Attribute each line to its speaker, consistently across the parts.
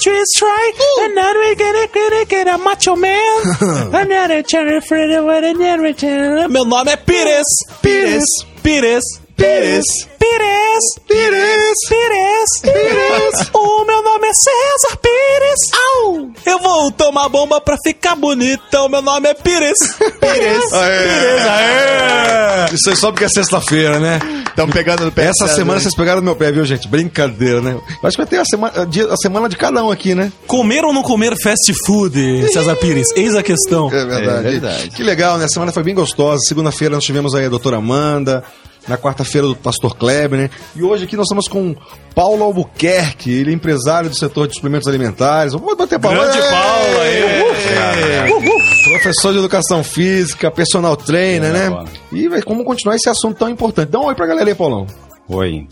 Speaker 1: trees try. Ooh. And now we gonna, gonna get a macho man. Another cherry fruit with another cherry. Meu nome é Pires. Pires. Pires. Pires. Pires. Pires. Pires. Pires. O meu nome é César Pires. Au! Eu vou tomar bomba pra ficar bonitão. Meu nome é Pires. Pires. Pires. Aê!
Speaker 2: Isso aí só porque é sexta-feira, né?
Speaker 3: Estão pegando no pé.
Speaker 2: Essa semana
Speaker 3: hein?
Speaker 2: vocês pegaram no meu pé, viu, gente? Brincadeira, né? Eu Acho que vai ter a semana, a semana de cada um aqui, né?
Speaker 1: Comer ou não comer fast food, César Pires? Eis a questão.
Speaker 2: É verdade.
Speaker 3: É verdade.
Speaker 2: Que legal, né? A semana foi bem gostosa. Segunda-feira nós tivemos aí a doutora Amanda. Na quarta-feira, do pastor Kleber, né? E hoje aqui nós estamos com Paulo Albuquerque, ele é empresário do setor de suplementos alimentares. Vamos bater palma.
Speaker 1: Grande
Speaker 2: Ei!
Speaker 1: Paulo aí.
Speaker 2: Uhul! Professor de educação física, personal trainer, né?
Speaker 4: bola.
Speaker 2: E vai, como continuar esse assunto tão importante. Dá um oi pra galera aí, Paulão.
Speaker 4: Oi.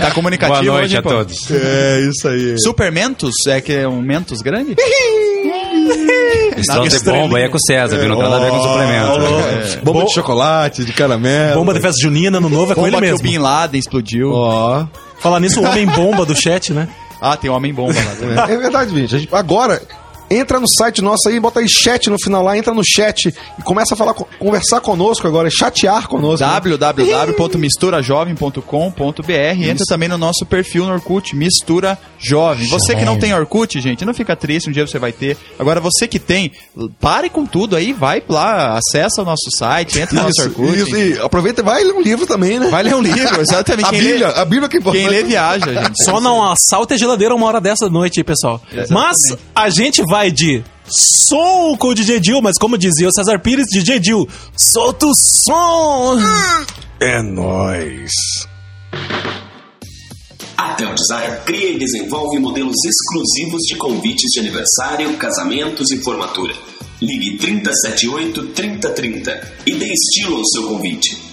Speaker 3: Tá comunicativo
Speaker 4: Boa noite
Speaker 3: hoje,
Speaker 4: a
Speaker 3: pô.
Speaker 4: todos.
Speaker 2: É, isso aí.
Speaker 3: Super Mentos? É que é um Mentos grande?
Speaker 4: Estão de bomba aí é com o César, viu? Não tem nada a ver com suplemento.
Speaker 2: Bomba de chocolate, de caramelo.
Speaker 1: Bomba de festa junina, ano novo, é com
Speaker 3: Bomba
Speaker 1: ele
Speaker 3: que o
Speaker 1: mesmo.
Speaker 3: Bin Laden explodiu.
Speaker 2: Ó.
Speaker 1: Falar nisso, o homem bomba do chat, né?
Speaker 3: Ah, tem Homem Bomba lá também.
Speaker 2: É verdade, gente- Agora, entra no site nosso aí, bota aí chat no final lá, entra no chat e começa a falar, co- conversar conosco agora, chatear conosco. né?
Speaker 3: www.misturajovem.com.br Entra também no nosso perfil no Orkut, Mistura Jovem. Você que não tem Orkut, gente, não fica triste, um dia você vai ter. Agora, você que tem, pare com tudo aí, vai lá, acessa o nosso site, entra no nosso Orkut.
Speaker 2: isso, e aproveita e vai ler um livro também, né?
Speaker 3: Vai ler um livro, exatamente.
Speaker 2: A
Speaker 3: Quem
Speaker 2: Bíblia,
Speaker 3: lê,
Speaker 2: a Bíblia que é importante.
Speaker 3: quem lê viaja, gente.
Speaker 1: Só não assalta a geladeira uma hora dessa da noite aí, pessoal. Mas a gente vai de som com o DJ Dil, mas como dizia o César Pires, DJ Dil, solta o som!
Speaker 2: É nóis.
Speaker 5: A Tel Design cria e desenvolve modelos exclusivos de convites de aniversário, casamentos e formatura. Ligue 378 3030 e dê estilo ao seu convite.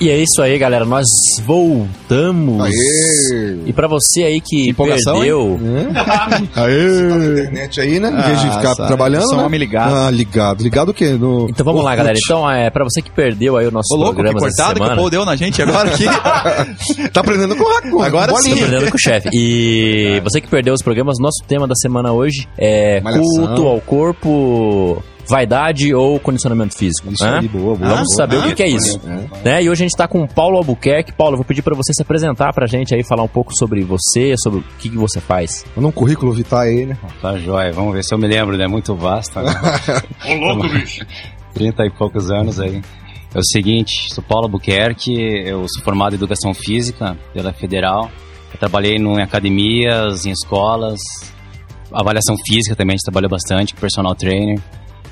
Speaker 6: E é isso aí, galera. Nós voltamos.
Speaker 2: Aê!
Speaker 6: E pra você aí que perdeu,
Speaker 2: Aê! Internet aí, né? Em vez de
Speaker 3: Ah,
Speaker 2: ficar trabalhando.
Speaker 3: sou
Speaker 2: né?
Speaker 3: homem ligado.
Speaker 2: Ah, ligado. Ligado o quê? No
Speaker 6: Então vamos lá,
Speaker 2: Orkut.
Speaker 6: galera. Então, é, pra você que perdeu aí o nosso
Speaker 3: Ô, louco, que
Speaker 6: programa essa
Speaker 3: cortada que o
Speaker 6: semana,
Speaker 3: Paul deu na gente agora aqui.
Speaker 2: Tá aprendendo com o com
Speaker 3: Agora
Speaker 2: bolinha.
Speaker 3: sim.
Speaker 6: Aprendendo com o chefe. E você que perdeu os programas, nosso tema da semana hoje é
Speaker 2: Malhação.
Speaker 6: culto ao corpo, vaidade ou condicionamento físico.
Speaker 2: Isso
Speaker 6: né?
Speaker 2: aí, boa, boa.
Speaker 6: Vamos
Speaker 2: boa.
Speaker 6: saber o que, que é isso. Né? E hoje a gente tá com o Paulo Albuquerque. Paulo, eu vou pedir pra você se apresentar pra gente aí, falar um pouco sobre você, sobre o que, que você faz.
Speaker 2: Manda um currículo vitar aí, né?
Speaker 4: Tá jóia, vamos ver se eu me lembro, né? Muito vasto. Né? Ô, louco, bicho! 30 e poucos anos aí. É o seguinte, sou Paulo Albuquerque, eu sou formado em Educação Física pela Federal. Eu trabalhei em academias, em escolas, avaliação física também, a gente trabalhou bastante com personal trainer.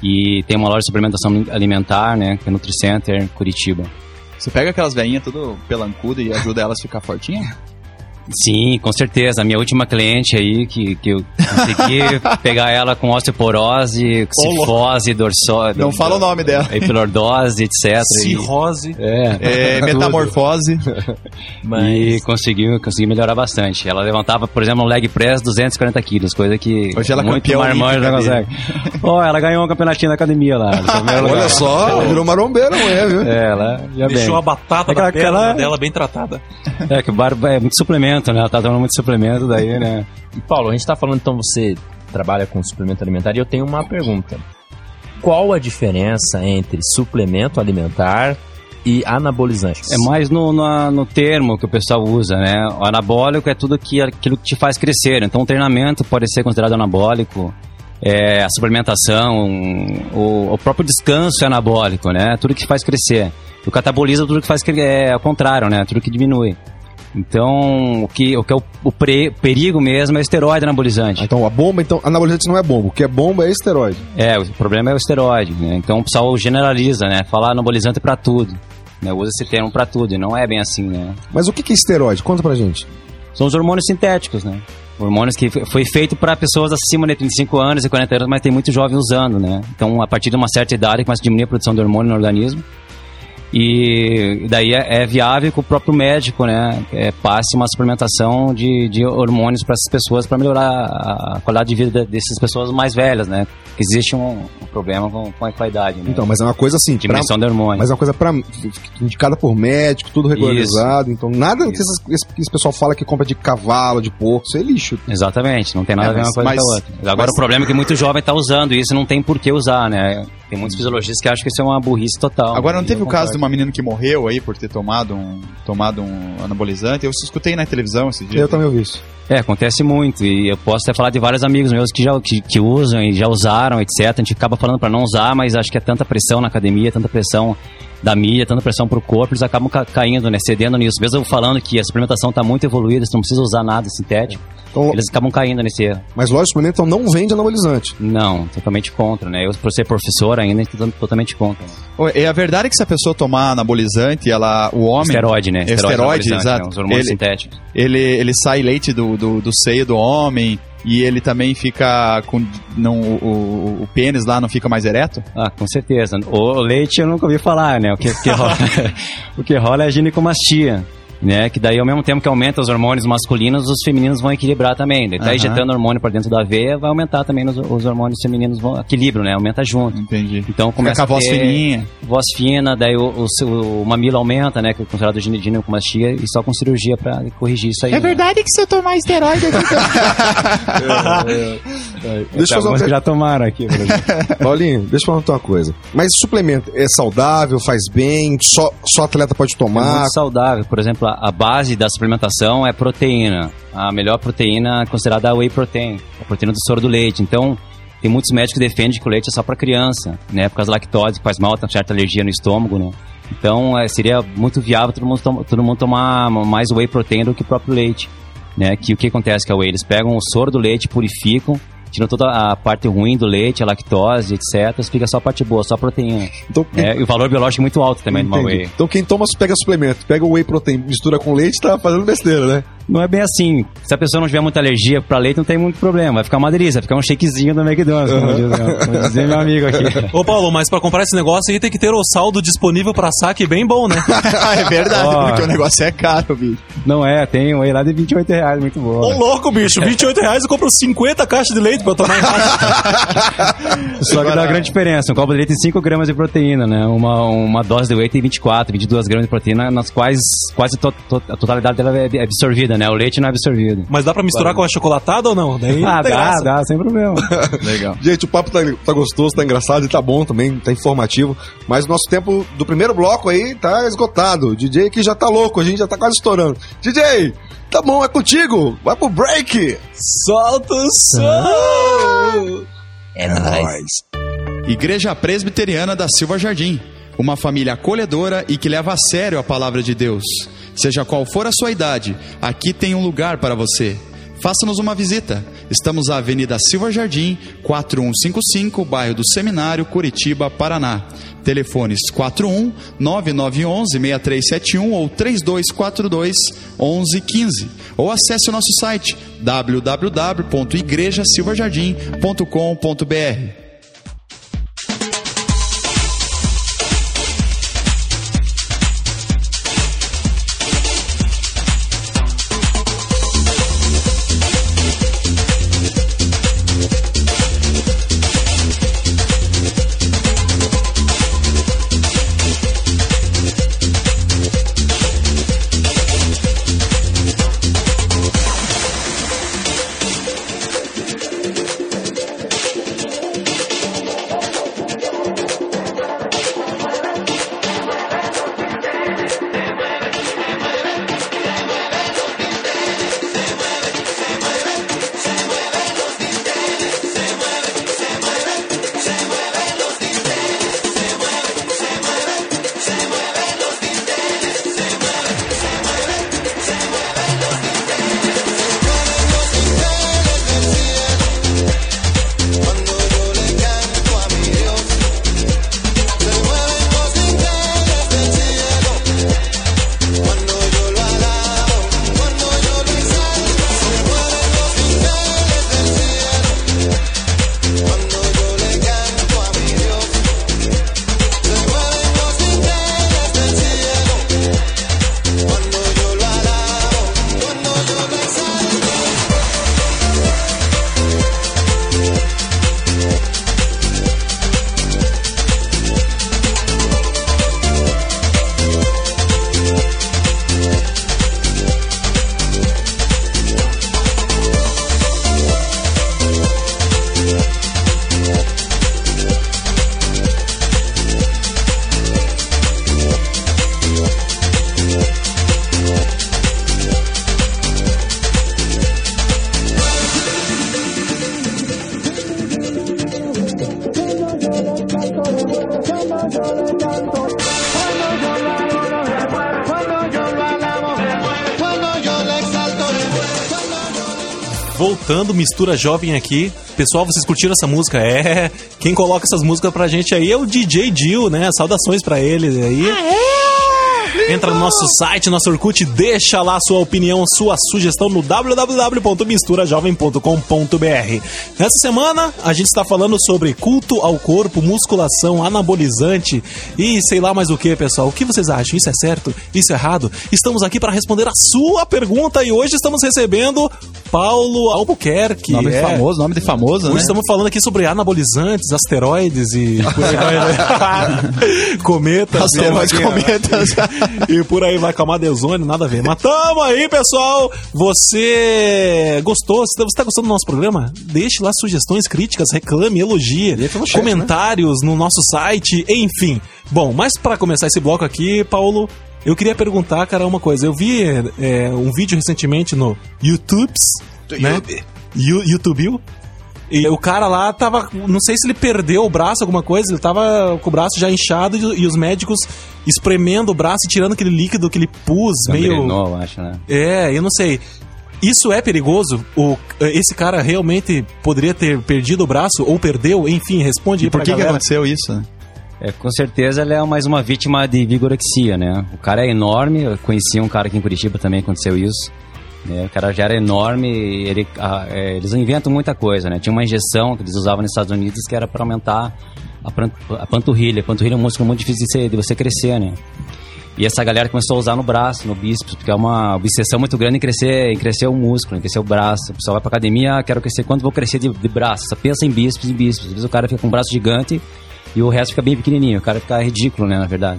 Speaker 4: E tem uma loja de suplementação alimentar, né? Que é NutriCenter, Curitiba.
Speaker 3: Você pega aquelas veinhas tudo pelancuda e ajuda elas a ficar fortinha?
Speaker 4: Sim, com certeza. A minha última cliente aí, que, que eu consegui pegar ela com osteoporose, cifose, dorsose...
Speaker 3: Não fala o nome dela.
Speaker 4: Epilordose, etc. E-
Speaker 1: Cirrose.
Speaker 4: É.
Speaker 3: É, metamorfose.
Speaker 4: E conseguiu, conseguiu melhorar bastante. Ela levantava, por exemplo, um leg press 240 quilos, coisa que
Speaker 3: Hoje ela é
Speaker 4: muito marmanjo não consegue. Ó, ela ganhou um campeonatinho na academia lá.
Speaker 2: Olha só, virou marombeira, é, viu?
Speaker 4: É, ela já
Speaker 1: Deixou
Speaker 4: bem.
Speaker 1: a batata
Speaker 4: Aquela-
Speaker 1: da perna
Speaker 4: aquela-
Speaker 1: dela bem tratada.
Speaker 4: É que o bar é muito suplemento, né? Ela tá tomando muito suplemento daí, né?
Speaker 6: E Paulo, a gente tá falando então você trabalha com suplemento alimentar e eu tenho uma pergunta. Qual a diferença entre suplemento alimentar e anabolizantes?
Speaker 4: É mais no, no, no termo que o pessoal usa, né? O anabólico é tudo que, aquilo que te faz crescer. Então, o treinamento pode ser considerado anabólico. É, a suplementação, o, o próprio descanso é anabólico, né? Tudo que faz crescer. O catabolismo é tudo que faz é ao contrário, né? Tudo que diminui. Então, o que, o que é o, o pre- perigo mesmo é o esteroide anabolizante.
Speaker 2: Ah, Então, a bomba, então, anabolizante não é bomba. O que é bomba é esteroide.
Speaker 4: É, o problema é o esteroide, né? Então o pessoal generaliza, né? Falar anabolizante pra tudo. Né? Usa esse termo pra tudo, e não é bem assim, né?
Speaker 2: Mas o que é esteroide? Conta pra gente.
Speaker 4: São os hormônios sintéticos, né? Hormônios que foi feito para pessoas acima de 35 anos e 40 anos, mas tem muito jovem usando, né? Então, a partir de uma certa idade, começa a diminuir a produção de hormônio no organismo. E daí é, é viável que o próprio médico, né, é, passe uma suplementação de, de hormônios para essas pessoas para melhorar a qualidade de vida dessas pessoas mais velhas, né? Existe um, um problema com, com a qualidade, né?
Speaker 2: Então, mas é uma coisa assim. pra-
Speaker 4: diminuição de hormônio.
Speaker 2: mas é uma coisa pra, indicada por médico, tudo regularizado. Então, nada que, essas- esse, esse pessoal fala que compra de cavalo, de porco, isso é lixo.
Speaker 4: Exatamente, não tem nada
Speaker 3: É,
Speaker 4: a ver uma
Speaker 3: mas-
Speaker 4: coisa
Speaker 3: mas-
Speaker 4: com a outra. Agora
Speaker 3: mas-
Speaker 4: o problema é que muito jovem está usando isso e não tem por que usar, né? Tem muitos fisiologistas que acham que isso é uma burrice total.
Speaker 3: Agora não
Speaker 4: E
Speaker 3: teve o caso de uma menina que morreu aí por ter tomado um, tomado um anabolizante? Eu escutei na televisão esse dia.
Speaker 2: Eu também ouvi isso.
Speaker 4: É, acontece muito. E eu posso até falar de vários amigos meus que já que, que usam e já usaram, etc. A gente acaba falando para não usar, mas acho que é tanta pressão na academia, tanta pressão da mídia, tanta pressão pro corpo, eles acabam ca- caindo, né? Cedendo nisso. Mesmo eu falando que a suplementação está muito evoluída, você não precisa usar nada sintético,
Speaker 2: Então,
Speaker 4: eles acabam caindo nesse erro.
Speaker 2: Mas de suplemento então, não vende anabolizante.
Speaker 4: Não, totalmente contra, né? Eu, por ser professor ainda, tô totalmente contra.
Speaker 3: Ô, É a verdade que se a pessoa tomar anabolizante, ela, o homem...
Speaker 4: Esteroide, né?
Speaker 3: É esteroide, exato.
Speaker 4: né? Os hormônios
Speaker 3: Ele-
Speaker 4: sintéticos.
Speaker 3: ele, ele sai leite do, do, do seio do homem e ele também fica com não, o, o, pênis lá não fica mais ereto?
Speaker 4: Ah, com certeza. O leite eu nunca ouvi falar, né? O que, que rola, o que rola é a ginecomastia. Né, que daí ao mesmo tempo que aumenta os hormônios masculinos, os femininos vão equilibrar também. Daí tá
Speaker 3: Aham.
Speaker 4: injetando hormônio para dentro da veia, vai aumentar também os, os hormônios femininos, vão equilibram, né? Aumenta junto.
Speaker 3: Entendi.
Speaker 4: Então
Speaker 3: Fica
Speaker 4: começa
Speaker 3: com a voz
Speaker 4: ter
Speaker 3: fininha.
Speaker 4: voz fina, daí o, o, o mamilo aumenta, né? Que é considerado gine- ginecomastia, e só com cirurgia para corrigir isso aí. né?
Speaker 3: verdade que se eu tomar esteroide
Speaker 2: Deixa eu fazer uma
Speaker 4: que já tomaram aqui.
Speaker 2: Paulinho, deixa eu perguntar uma coisa. Mas suplemento é saudável, faz bem, só, só atleta pode
Speaker 4: É
Speaker 2: tomar.
Speaker 4: muito saudável. Por exemplo, a base da suplementação é proteína. A melhor proteína é considerada a whey protein, a proteína do soro do leite. Então, tem muitos médicos que defendem que o leite é só para criança, né? Por causa da lactose, que faz mal, tem certa alergia no estômago, né? Então, é, seria muito viável todo mundo, todo mundo tomar mais whey protein do que o próprio leite, né? Que o que acontece com a whey? Eles pegam o soro do leite, purificam, tiram toda a parte ruim do leite, a lactose, etc. Fica só a parte boa, só a proteína.
Speaker 2: Então, quem,
Speaker 4: É, e o valor biológico é muito alto também
Speaker 2: entendi.
Speaker 4: whey.
Speaker 2: então quem toma, pega suplemento, pega o whey protein, mistura com leite, tá fazendo besteira, né?
Speaker 4: Não é bem assim. Se a pessoa não tiver muita alergia pra leite, não tem muito problema. Vai ficar uma delícia, vai ficar um shakezinho do McDonald's, como diz, né? como dizer meu amigo aqui.
Speaker 1: Ô, Paulo, mas pra comprar esse negócio aí tem que ter o saldo disponível pra saque bem bom, né?
Speaker 3: é verdade,
Speaker 4: Ó.
Speaker 3: porque o negócio é caro, bicho.
Speaker 4: Não é, tem um aí lá de 28 reais, muito bom.
Speaker 1: Ô, louco, bicho, 28 reais eu compro 50 caixas de leite pra eu tomar em casa.
Speaker 4: Só que dá uma grande diferença. Um copo de leite tem 5 gramas de proteína, né? Uma, uma dose de whey tem 24, 22 gramas de proteína, nas quais quase to- to- a totalidade dela é é absorvida, né? O leite não é absorvido.
Speaker 1: Mas dá pra misturar com a chocolatada ou não? Daí
Speaker 4: Ah, dá,
Speaker 1: graça.
Speaker 4: dá, sem problema.
Speaker 3: Legal.
Speaker 2: Gente, o papo tá, tá gostoso, tá engraçado e tá bom também, tá informativo. Mas o nosso tempo do primeiro bloco aí tá esgotado. O DJ aqui já tá louco, a gente já tá quase estourando. DJ, tá bom, é contigo. Vai pro break.
Speaker 1: Solta o som!
Speaker 6: É nóis.
Speaker 3: Igreja Presbiteriana da Silva Jardim. Uma família acolhedora e que leva a sério a palavra de Deus. Seja qual for a sua idade, aqui tem um lugar para você. Faça-nos uma visita. Estamos na Avenida Silva Jardim, 4155, bairro do Seminário, Curitiba, Paraná. Telefones 41 9911 6371 ou 3242 1115. Ou acesse o nosso site www.igrejasilvajardim.com.br.
Speaker 1: Voltando, mistura jovem aqui. Pessoal, vocês curtiram essa música? É. Quem coloca essas músicas pra gente aí é o DJ Dil, né? Saudações pra ele aí. Entra no nosso site, nosso Orkut, deixa lá sua opinião, sua sugestão no www.misturajovem.com.br. Nessa semana, a gente está falando sobre culto ao corpo, musculação, anabolizante e sei lá mais o que, pessoal. O que vocês acham? Isso é certo? Isso é errado? Estamos aqui para responder a sua pergunta e hoje estamos recebendo Paulo Albuquerque.
Speaker 3: Nome
Speaker 1: É.
Speaker 3: famoso, nome de famoso,
Speaker 1: Hoje
Speaker 3: né?
Speaker 1: estamos falando aqui sobre anabolizantes, asteroides e vai, né? cometas.
Speaker 3: Asteroides, cometas.
Speaker 1: e por aí vai calmar de ozônio, nada a ver. Mas tamo aí, pessoal. Você gostou? Você está gostando do nosso programa? Deixe lá sugestões, críticas, reclame, elogie,
Speaker 2: chat,
Speaker 1: comentários no nosso site, enfim. Bom, mas para começar esse bloco aqui, Paulo, eu queria perguntar, cara, uma coisa. Eu vi é, um vídeo recentemente no YouTube, né? YouTube. E o cara lá tava. Não sei se ele perdeu o braço, alguma coisa, ele tava com o braço já inchado e, e os médicos espremendo o braço e tirando aquele líquido, aquele pus meio.
Speaker 4: Eu acho, né?
Speaker 1: É, eu não sei. Isso é perigoso? O, esse cara realmente poderia ter perdido o braço ou perdeu? Enfim, responde aí
Speaker 3: E por
Speaker 1: pra
Speaker 3: que, que aconteceu isso?
Speaker 4: É, com certeza ele é mais uma vítima de vigorexia, né? O cara é enorme, eu conheci um cara aqui em Curitiba também aconteceu isso. Né? O cara já era enorme, ele, a- é, eles inventam muita coisa, né? Tinha uma injeção que eles usavam nos Estados Unidos que era para aumentar a panturrilha. A panturrilha é um músculo muito difícil de, ser- de você crescer, né? E essa galera começou a usar no braço, no bíceps, porque é uma obsessão muito grande em crescer, em crescer o músculo, em crescer o braço. O pessoal vai pra academia, ah, quero crescer, quanto vou crescer de, de braço? Só pensa em bíceps, em bíceps. Às vezes o cara fica com um braço gigante e o resto fica bem pequenininho. O cara fica ridículo, né, na verdade.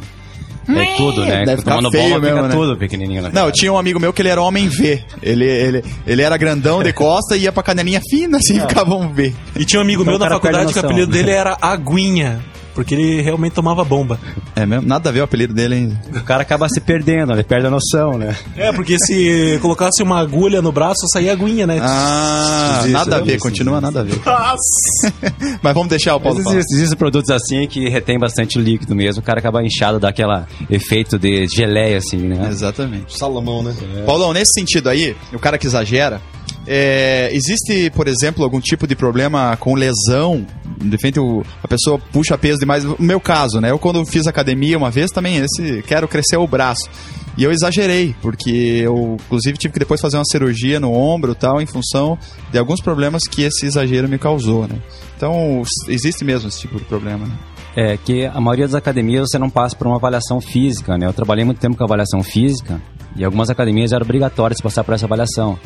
Speaker 4: É tudo, né?
Speaker 3: Deve ficar
Speaker 4: Tomando
Speaker 3: feio
Speaker 4: bola
Speaker 3: mesmo,
Speaker 4: fica
Speaker 3: né?
Speaker 4: tudo pequenininho?
Speaker 3: Não, eu tinha um amigo meu que ele era homem V. Ele, ele, ele era grandão de costa e ia pra canelinha fina, assim, ficava um V.
Speaker 1: E tinha um amigo
Speaker 4: Então
Speaker 1: meu
Speaker 4: o
Speaker 1: na
Speaker 4: cara perde a
Speaker 1: faculdade que o apelido dele era Aguinha. Porque ele realmente tomava bomba.
Speaker 3: É mesmo? Nada a ver o apelido dele, hein?
Speaker 4: O cara acaba se perdendo, ele perde a noção, né?
Speaker 1: É, porque se colocasse uma agulha no braço, saía aguinha, né?
Speaker 3: Ah,
Speaker 2: Existe,
Speaker 3: nada a ver,
Speaker 2: existe.
Speaker 3: continua nada a ver. Mas vamos deixar o Paulo
Speaker 4: Mas
Speaker 3: falar.
Speaker 4: existem, produtos assim que retém bastante líquido mesmo. O cara acaba inchado, dá aquele efeito de geleia, assim, né?
Speaker 3: Exatamente.
Speaker 2: Salomão, né?
Speaker 3: Paulão, nesse sentido aí, o cara que exagera, é, existe, por exemplo, algum tipo de problema com lesão? De repente o- a pessoa puxa peso demais. No meu caso, né? Eu quando fiz academia uma vez também, esse quero crescer o braço. E eu exagerei, porque eu, inclusive, tive que depois fazer uma cirurgia no ombro tal, em função de alguns problemas que esse exagero me causou, né? Então, existe mesmo esse tipo de problema, né?
Speaker 4: É que a maioria das academias você não passa por uma avaliação física, né? Eu trabalhei muito tempo com avaliação física e algumas academias era obrigatório você passar por essa avaliação.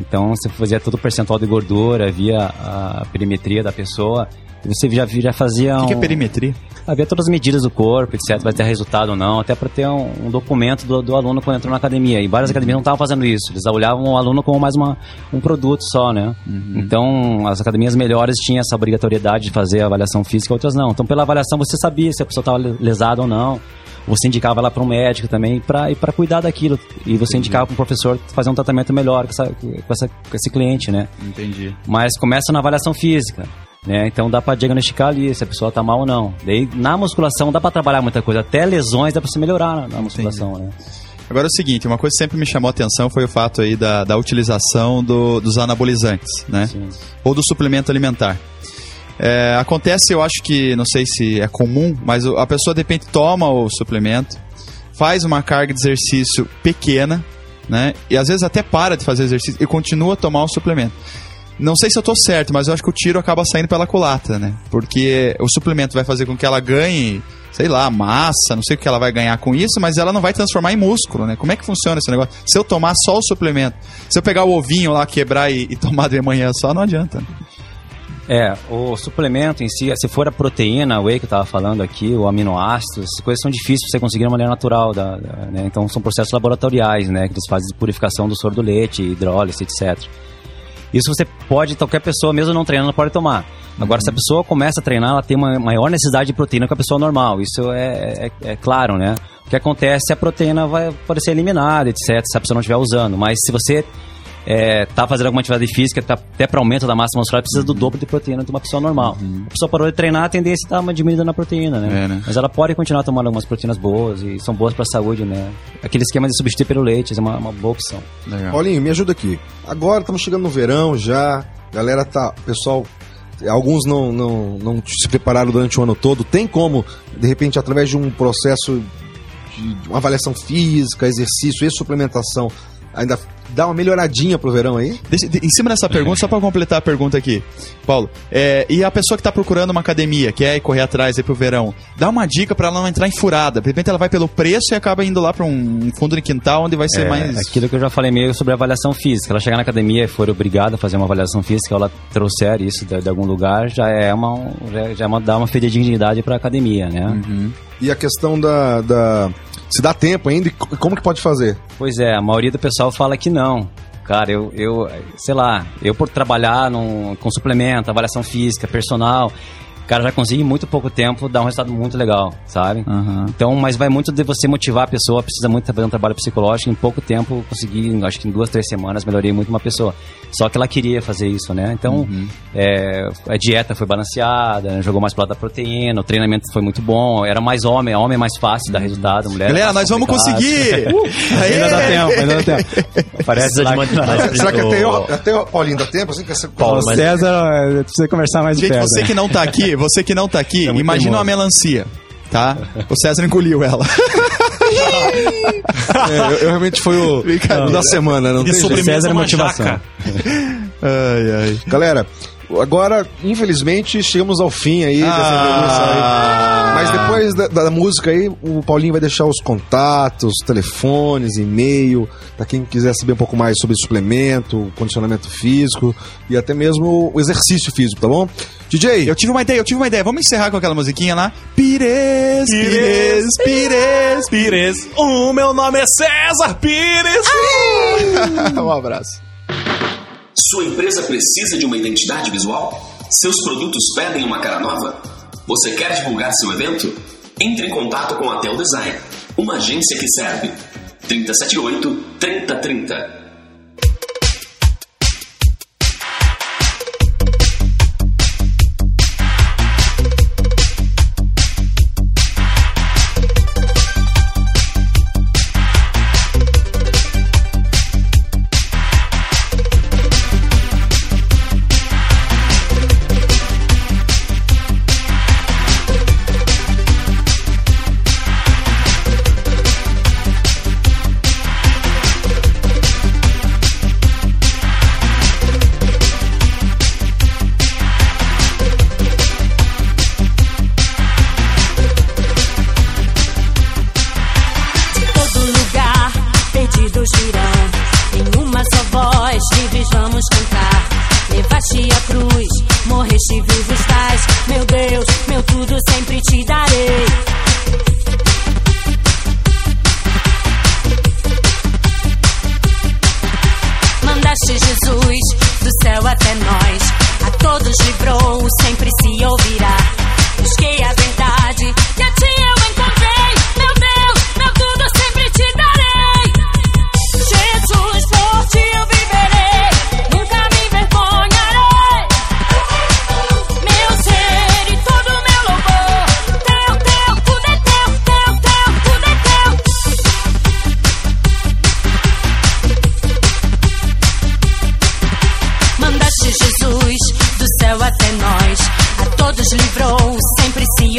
Speaker 4: Então você fazia todo o percentual de gordura, via a perimetria da pessoa você já, já fazia
Speaker 3: O que, que é
Speaker 4: um-
Speaker 3: perimetria?
Speaker 4: Havia todas as medidas do corpo, etc. Vai ter resultado ou não, até para ter um, um documento do, do aluno quando entrou na academia. E várias academias não estavam fazendo isso. Eles olhavam o aluno como mais uma, um produto só, né? Então, as academias melhores tinham essa obrigatoriedade de fazer avaliação física, outras não. Então, pela avaliação, você sabia se a pessoa estava lesada ou não. Você indicava ela para um médico também para para cuidar daquilo. E você indicava para um professor fazer um tratamento melhor com, essa, com, essa, com esse cliente, né?
Speaker 3: Entendi.
Speaker 4: mas começa na avaliação física. Né? Então dá pra diagnosticar ali se a pessoa tá mal ou não. Daí na musculação dá pra trabalhar muita coisa, até lesões dá pra se melhorar na, musculação, né?
Speaker 3: Agora é o seguinte, uma coisa que sempre me chamou a atenção foi o fato aí da, da utilização do- dos anabolizantes, né?
Speaker 4: Sim.
Speaker 3: Ou do suplemento alimentar. É, acontece, eu acho que, não sei se é comum, mas a pessoa de repente toma o suplemento, faz uma carga de exercício pequena, né? E às vezes até para de fazer exercício e continua a tomar o suplemento. Não sei se eu tô certo, mas eu acho que o tiro acaba saindo pela culatra, né? Porque o suplemento vai fazer com que ela ganhe, sei lá, massa, não sei o que ela vai ganhar com isso, mas ela não vai transformar em músculo, né? Como é que funciona esse negócio? Se eu tomar só o suplemento, se eu pegar o ovinho lá, quebrar e, e tomar de manhã só, não adianta. né?
Speaker 4: É, o suplemento em si, se for a proteína, a whey que eu tava falando aqui, o aminoácidos, essas coisas são difíceis de você conseguir de maneira natural, da, da- né? Então são processos laboratoriais, né? Que eles fazem de purificação do soro do leite, hidrólise, etc. Isso você pode, qualquer pessoa, mesmo não treinando, pode tomar. Agora, se a pessoa começa a treinar, ela tem uma maior necessidade de proteína que a pessoa normal. Isso é, é, é claro, né? O que acontece é a proteína vai pode ser eliminada, etc., se a pessoa não estiver usando. Mas se você é, tá fazendo alguma atividade física, tá, até para aumento da massa muscular, precisa do dobro de proteína de uma pessoa normal. A pessoa parou de treinar, a tendência é dar uma diminuída na proteína, né?
Speaker 3: É, né?
Speaker 4: Mas ela pode continuar tomando algumas proteínas boas e são boas para a saúde, né? Aquele esquema de substituir pelo leite é uma, uma boa opção.
Speaker 3: Legal.
Speaker 2: Paulinho, me ajuda aqui. Agora estamos chegando no verão já. Galera tá. Pessoal, alguns não, não, não se prepararam durante o ano todo. Tem como, de repente, através de um processo de, de uma avaliação física, exercício e suplementação, ainda dar uma melhoradinha pro verão aí?
Speaker 3: Deixa- de- em cima dessa pergunta, só para completar a pergunta aqui, Paulo, é, e a pessoa que está procurando uma academia, quer ir correr atrás aí pro verão, dá uma dica para ela não entrar em furada. De repente ela vai pelo preço e acaba indo lá para um fundo de quintal onde vai ser
Speaker 4: É,
Speaker 3: mais.
Speaker 4: Aquilo que eu já falei meio sobre avaliação física. Ela chegar na academia e for obrigada a fazer uma avaliação física, ou ela trouxer isso de, de algum lugar, já é uma, já, já é uma, dá uma fidedignidade para a academia, né?
Speaker 3: Uhum.
Speaker 2: E a questão da. da se dá tempo ainda e co- como que pode fazer?
Speaker 4: Pois é, a maioria do pessoal fala que não. Cara, eu, eu sei lá, eu por trabalhar num, com suplemento, avaliação física, personal, cara, já consegui em muito pouco tempo dar um resultado muito legal, sabe?
Speaker 3: Aham.
Speaker 4: Então, mas vai muito de você motivar a pessoa, precisa muito fazer um trabalho psicológico. Em pouco tempo, consegui, acho que em duas, três semanas, melhorei muito uma pessoa. Só que ela queria fazer isso, né? Então, é, a dieta foi balanceada, né? jogou mais pro lado da proteína, o treinamento foi muito bom, era mais homem, homem é mais fácil dar resultado, mulher. é
Speaker 3: Galera, nós vamos conseguir! Uh, Aê!
Speaker 4: Ainda dá tempo, ainda dá tempo. Parece
Speaker 6: de
Speaker 4: lá
Speaker 6: mais-
Speaker 2: Será que até,
Speaker 6: o-
Speaker 2: eu, até eu, Paulinho, dá tempo? Assim, que essa-
Speaker 6: Paulo, mas-
Speaker 1: César, precisa conversar mais
Speaker 3: Gente, você que não tá aqui, você que não tá aqui, imagina uma melancia, tá? O César engoliu ela.
Speaker 2: É, eu, eu realmente foi o, o da semana, não tem jeito.
Speaker 4: César é motivação.
Speaker 1: jaca.
Speaker 3: Ai, ai.
Speaker 2: Galera, agora, infelizmente, chegamos ao fim aí dessa entrevista aí. Mas depois da, da música aí, o Paulinho vai deixar os contatos, telefones, e-mail, pra quem quiser saber um pouco mais sobre suplemento, condicionamento físico e até mesmo o exercício físico, tá bom? DJ,
Speaker 3: Eu tive uma ideia, eu tive uma ideia. Vamos encerrar com aquela musiquinha lá? Pires, Pires, Pires,
Speaker 1: Pires. O meu nome é César Pires.
Speaker 3: um abraço.
Speaker 5: Sua empresa precisa de uma identidade visual? Seus produtos pedem uma cara nova? Você quer divulgar seu evento? Entre em contato com a Tel Design, uma agência que serve. 378 3030.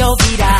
Speaker 7: Sempre se ouvirá.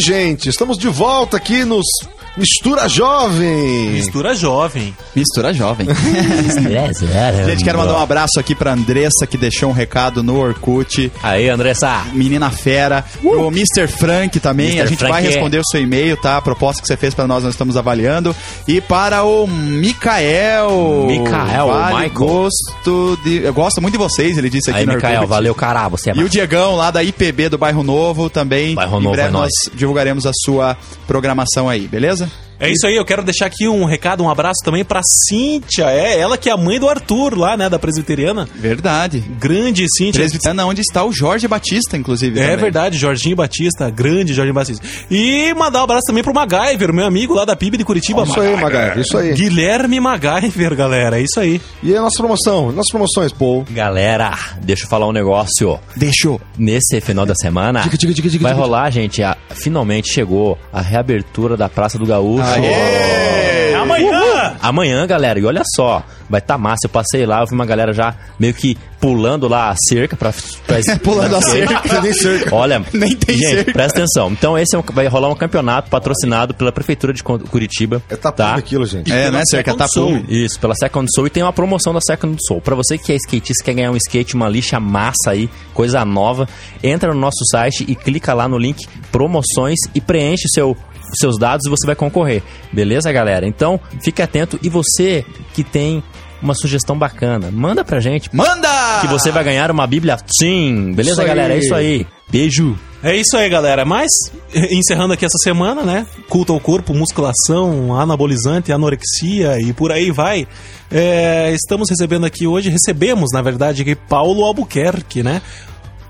Speaker 2: Gente. Estamos de volta aqui nos Mistura Jovem.
Speaker 1: Mistura jovem.
Speaker 3: Mistura jovem.
Speaker 6: Gente,
Speaker 3: Gente, quero mandar um abraço aqui pra Andressa, que deixou um recado no Orkut.
Speaker 6: Aí, Andressa.
Speaker 3: Menina fera. O Mr. Frank também.
Speaker 6: Mr.
Speaker 3: A gente vai
Speaker 6: Frank.
Speaker 3: responder o seu e-mail, tá? A proposta que você fez pra nós, nós estamos avaliando. E para o Mikael.
Speaker 6: Mikael,
Speaker 3: vale
Speaker 6: Michael.
Speaker 3: Gosto de, eu gosto muito de vocês, ele disse aqui
Speaker 6: Aí,
Speaker 3: no
Speaker 6: Mikael,
Speaker 3: Orkut.
Speaker 6: valeu, caralho. Você é
Speaker 3: E o Diegão, lá da IPB do Bairro Novo, também.
Speaker 6: Bairro
Speaker 3: em
Speaker 6: Novo
Speaker 3: breve
Speaker 6: é
Speaker 3: nós
Speaker 6: nóis.
Speaker 3: divulgaremos a sua programação aí, beleza?
Speaker 1: É isso aí, eu quero deixar aqui um recado, um abraço também pra Cíntia. É, ela que é a mãe do Arthur lá, né, da presbiteriana.
Speaker 3: Verdade.
Speaker 1: Grande Cíntia.
Speaker 3: Presbiteriana, onde está o Jorge Batista, inclusive.
Speaker 1: É
Speaker 3: também.
Speaker 1: verdade, Jorginho Batista, grande Jorginho Batista. E mandar um abraço também pro MacGyver, meu amigo lá da PIB de Curitiba.
Speaker 2: Isso aí, Magai, isso aí.
Speaker 1: Guilherme MacGyver, galera, é isso aí.
Speaker 2: E aí, a nossa promoção? Nossas promoções, Paul.
Speaker 6: Galera, deixa eu falar um negócio.
Speaker 3: Deixou.
Speaker 6: Nesse final da semana,
Speaker 2: Diga, diga, diga,
Speaker 6: vai rolar, gente. a- finalmente chegou a reabertura da Praça do Gaúcho.
Speaker 1: É amanhã!
Speaker 6: Amanhã, galera, e olha só, vai tá massa. Eu passei lá, eu vi uma galera já meio que pulando lá a cerca pra. pra
Speaker 3: Pulando a cerca.
Speaker 2: Nem cerca.
Speaker 6: Olha,
Speaker 3: Nem tem
Speaker 6: gente,
Speaker 3: cerca.
Speaker 6: presta atenção. Então, esse é um- vai rolar um campeonato patrocinado pela Prefeitura de Cu- Curitiba.
Speaker 2: É tapume
Speaker 6: tá?
Speaker 2: aquilo, gente.
Speaker 3: É, né, cerca
Speaker 1: Second
Speaker 3: tapume.
Speaker 6: Isso, pela Second Soul. E tem uma promoção da Second Soul. Pra você que é skatista, quer ganhar um skate, uma lixa massa aí, coisa nova, entra no nosso site e clica lá no link promoções e preenche o seu seus dados e você vai concorrer. Beleza, galera? Então, fique atento. E você que tem uma sugestão bacana, manda pra gente
Speaker 3: Manda!
Speaker 6: que você vai ganhar uma Bíblia Sim. Beleza, galera? É isso aí. Beijo.
Speaker 1: É isso aí, galera. Mas, encerrando aqui essa semana, né? Culto ao corpo, musculação, anabolizante, anorexia e por aí vai. É, estamos recebendo aqui hoje, recebemos, na verdade, aqui Paulo Albuquerque, né?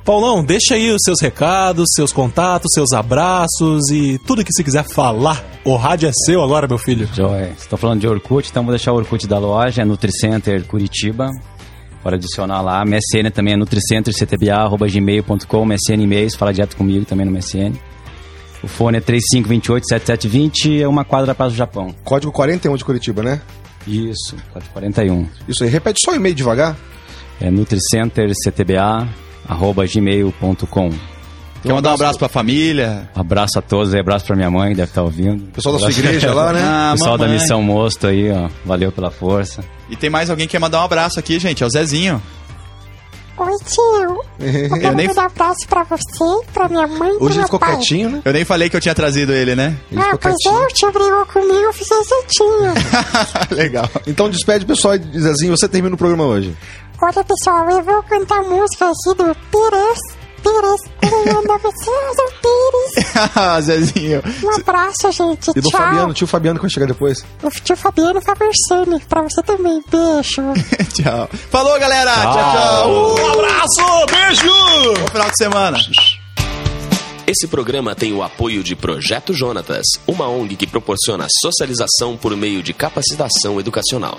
Speaker 1: Paulão, deixa aí os seus recados, seus contatos, seus abraços e tudo que você quiser falar. O rádio é seu agora, meu filho.
Speaker 4: Joia. Estou falando de Orkut, então vou deixar o Orkut da loja, é NutriCenter Curitiba. Pode adicionar lá. MSN também é nutricenterctba.gmail.com. MSN e-mails, fala direto comigo também no MSN. O fone é 3528-7720 é uma quadra para o Japão.
Speaker 2: Código 41 de Curitiba, né?
Speaker 4: Isso, 41.
Speaker 2: Isso aí. Repete só o e-mail devagar.
Speaker 4: É nutricenterctba.gmail.com.
Speaker 3: Quer mandar um abraço pra família?
Speaker 4: Abraço a todos aí, abraço pra minha mãe, deve estar ouvindo.
Speaker 2: Pessoal da sua igreja lá, né?
Speaker 3: Ah,
Speaker 4: Pessoal da
Speaker 3: mamãe.
Speaker 4: Missão Mosto aí, ó. Valeu pela força.
Speaker 3: E tem mais alguém que quer mandar um abraço aqui, gente. É o Zezinho.
Speaker 8: Oi, tio. Eu quero
Speaker 3: nem-
Speaker 8: mandar um abraço pra você, pra minha mãe pro
Speaker 2: Hoje ele
Speaker 8: meu
Speaker 2: ficou
Speaker 8: pai.
Speaker 2: quietinho, né?
Speaker 3: Eu nem falei que eu tinha trazido ele, né?
Speaker 2: Ele
Speaker 8: Ah, pois
Speaker 2: quietinho.
Speaker 8: é, o tio brigou comigo, eu fiz receitinha.
Speaker 3: Legal.
Speaker 2: Então despede, pessoal, e Zezinho, você termina o programa hoje.
Speaker 8: Olha, pessoal, eu vou cantar a música aqui do Pires. Pires, Leandro Pires.
Speaker 3: Zezinho.
Speaker 8: Um abraço, gente.
Speaker 2: E do
Speaker 8: Tchau.
Speaker 2: Fabiano, tio Fabiano, que vai chegar depois.
Speaker 8: O tio Fabiano Fabersani. Pra você também. Beijo.
Speaker 3: tchau. Falou, galera. Tchau, tchau.
Speaker 1: Um abraço, beijo!
Speaker 3: Bom final de semana.
Speaker 5: Esse programa tem o apoio de Projeto Jonatas, uma ONG que proporciona socialização por meio de capacitação educacional.